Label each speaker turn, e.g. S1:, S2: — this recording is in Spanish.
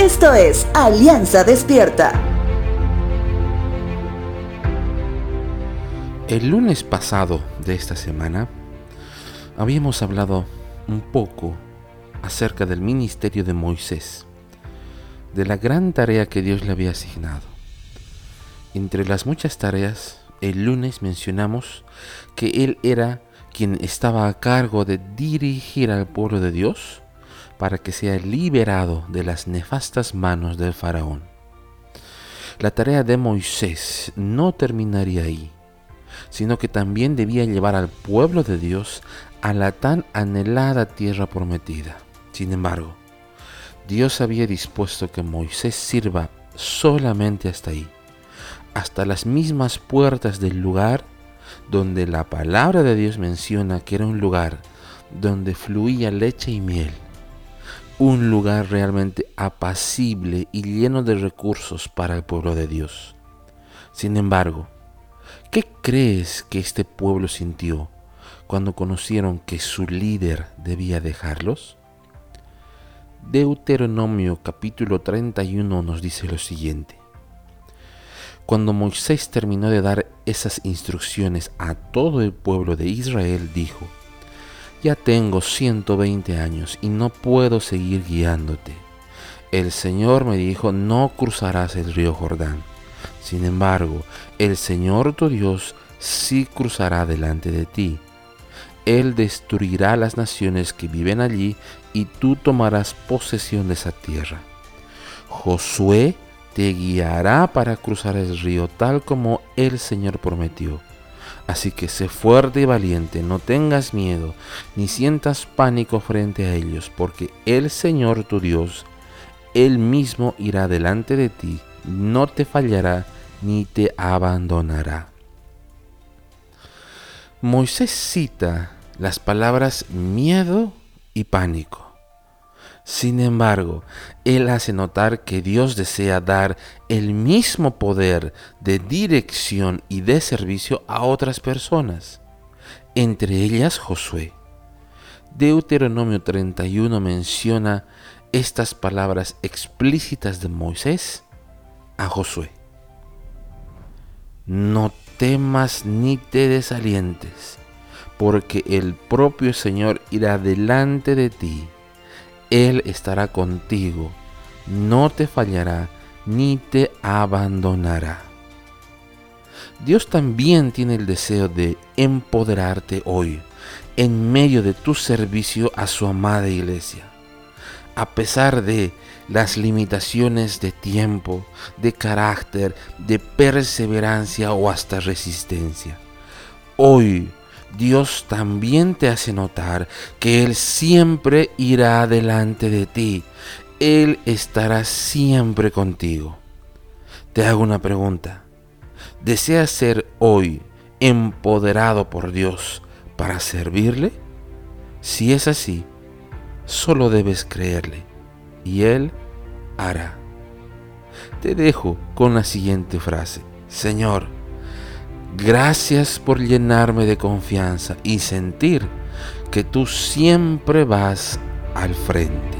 S1: Esto es Alianza Despierta.
S2: El lunes pasado de esta semana habíamos hablado un poco acerca del ministerio de Moisés, de la gran tarea que Dios le había asignado. Entre las muchas tareas, el lunes mencionamos que él era quien estaba a cargo de dirigir al pueblo de Dios para que sea liberado de las nefastas manos del faraón. La tarea de Moisés no terminaría ahí, sino que también debía llevar al pueblo de Dios a la tan anhelada tierra prometida. Sin embargo, Dios había dispuesto que Moisés sirva solamente hasta ahí, hasta las mismas puertas del lugar donde la palabra de Dios menciona que era un lugar donde fluía leche y miel un lugar realmente apacible y lleno de recursos para el pueblo de Dios. Sin embargo, ¿qué crees que este pueblo sintió cuando conocieron que su líder debía dejarlos? Deuteronomio capítulo 31 nos dice lo siguiente. Cuando Moisés terminó de dar esas instrucciones a todo el pueblo de Israel, dijo, ya tengo 120 años y no puedo seguir guiándote. El Señor me dijo, no cruzarás el río Jordán. Sin embargo, el Señor tu Dios sí cruzará delante de ti. Él destruirá las naciones que viven allí y tú tomarás posesión de esa tierra. Josué te guiará para cruzar el río tal como el Señor prometió Así que sé fuerte y valiente, no tengas miedo, ni sientas pánico frente a ellos, porque el Señor tu Dios, Él mismo irá delante de ti, no te fallará ni te abandonará. Moisés cita las palabras miedo y pánico. Sin embargo, Él hace notar que Dios desea dar el mismo poder de dirección y de servicio a otras personas, entre ellas Josué. Deuteronomio 31 menciona estas palabras explícitas de Moisés a Josué. No temas ni te desalientes, porque el propio Señor irá delante de ti él estará contigo, no te fallará ni te abandonará. Dios también tiene el deseo de empoderarte hoy en medio de tu servicio a su amada iglesia. A pesar de las limitaciones de tiempo, de carácter, de perseverancia o hasta resistencia. Hoy Dios también te hace notar que Él siempre irá delante de ti. Él estará siempre contigo. Te hago una pregunta. ¿Deseas ser hoy empoderado por Dios para servirle? Si es así, solo debes creerle y Él hará. Te dejo con la siguiente frase. Señor, Gracias por llenarme de confianza y sentir que tú siempre vas al frente.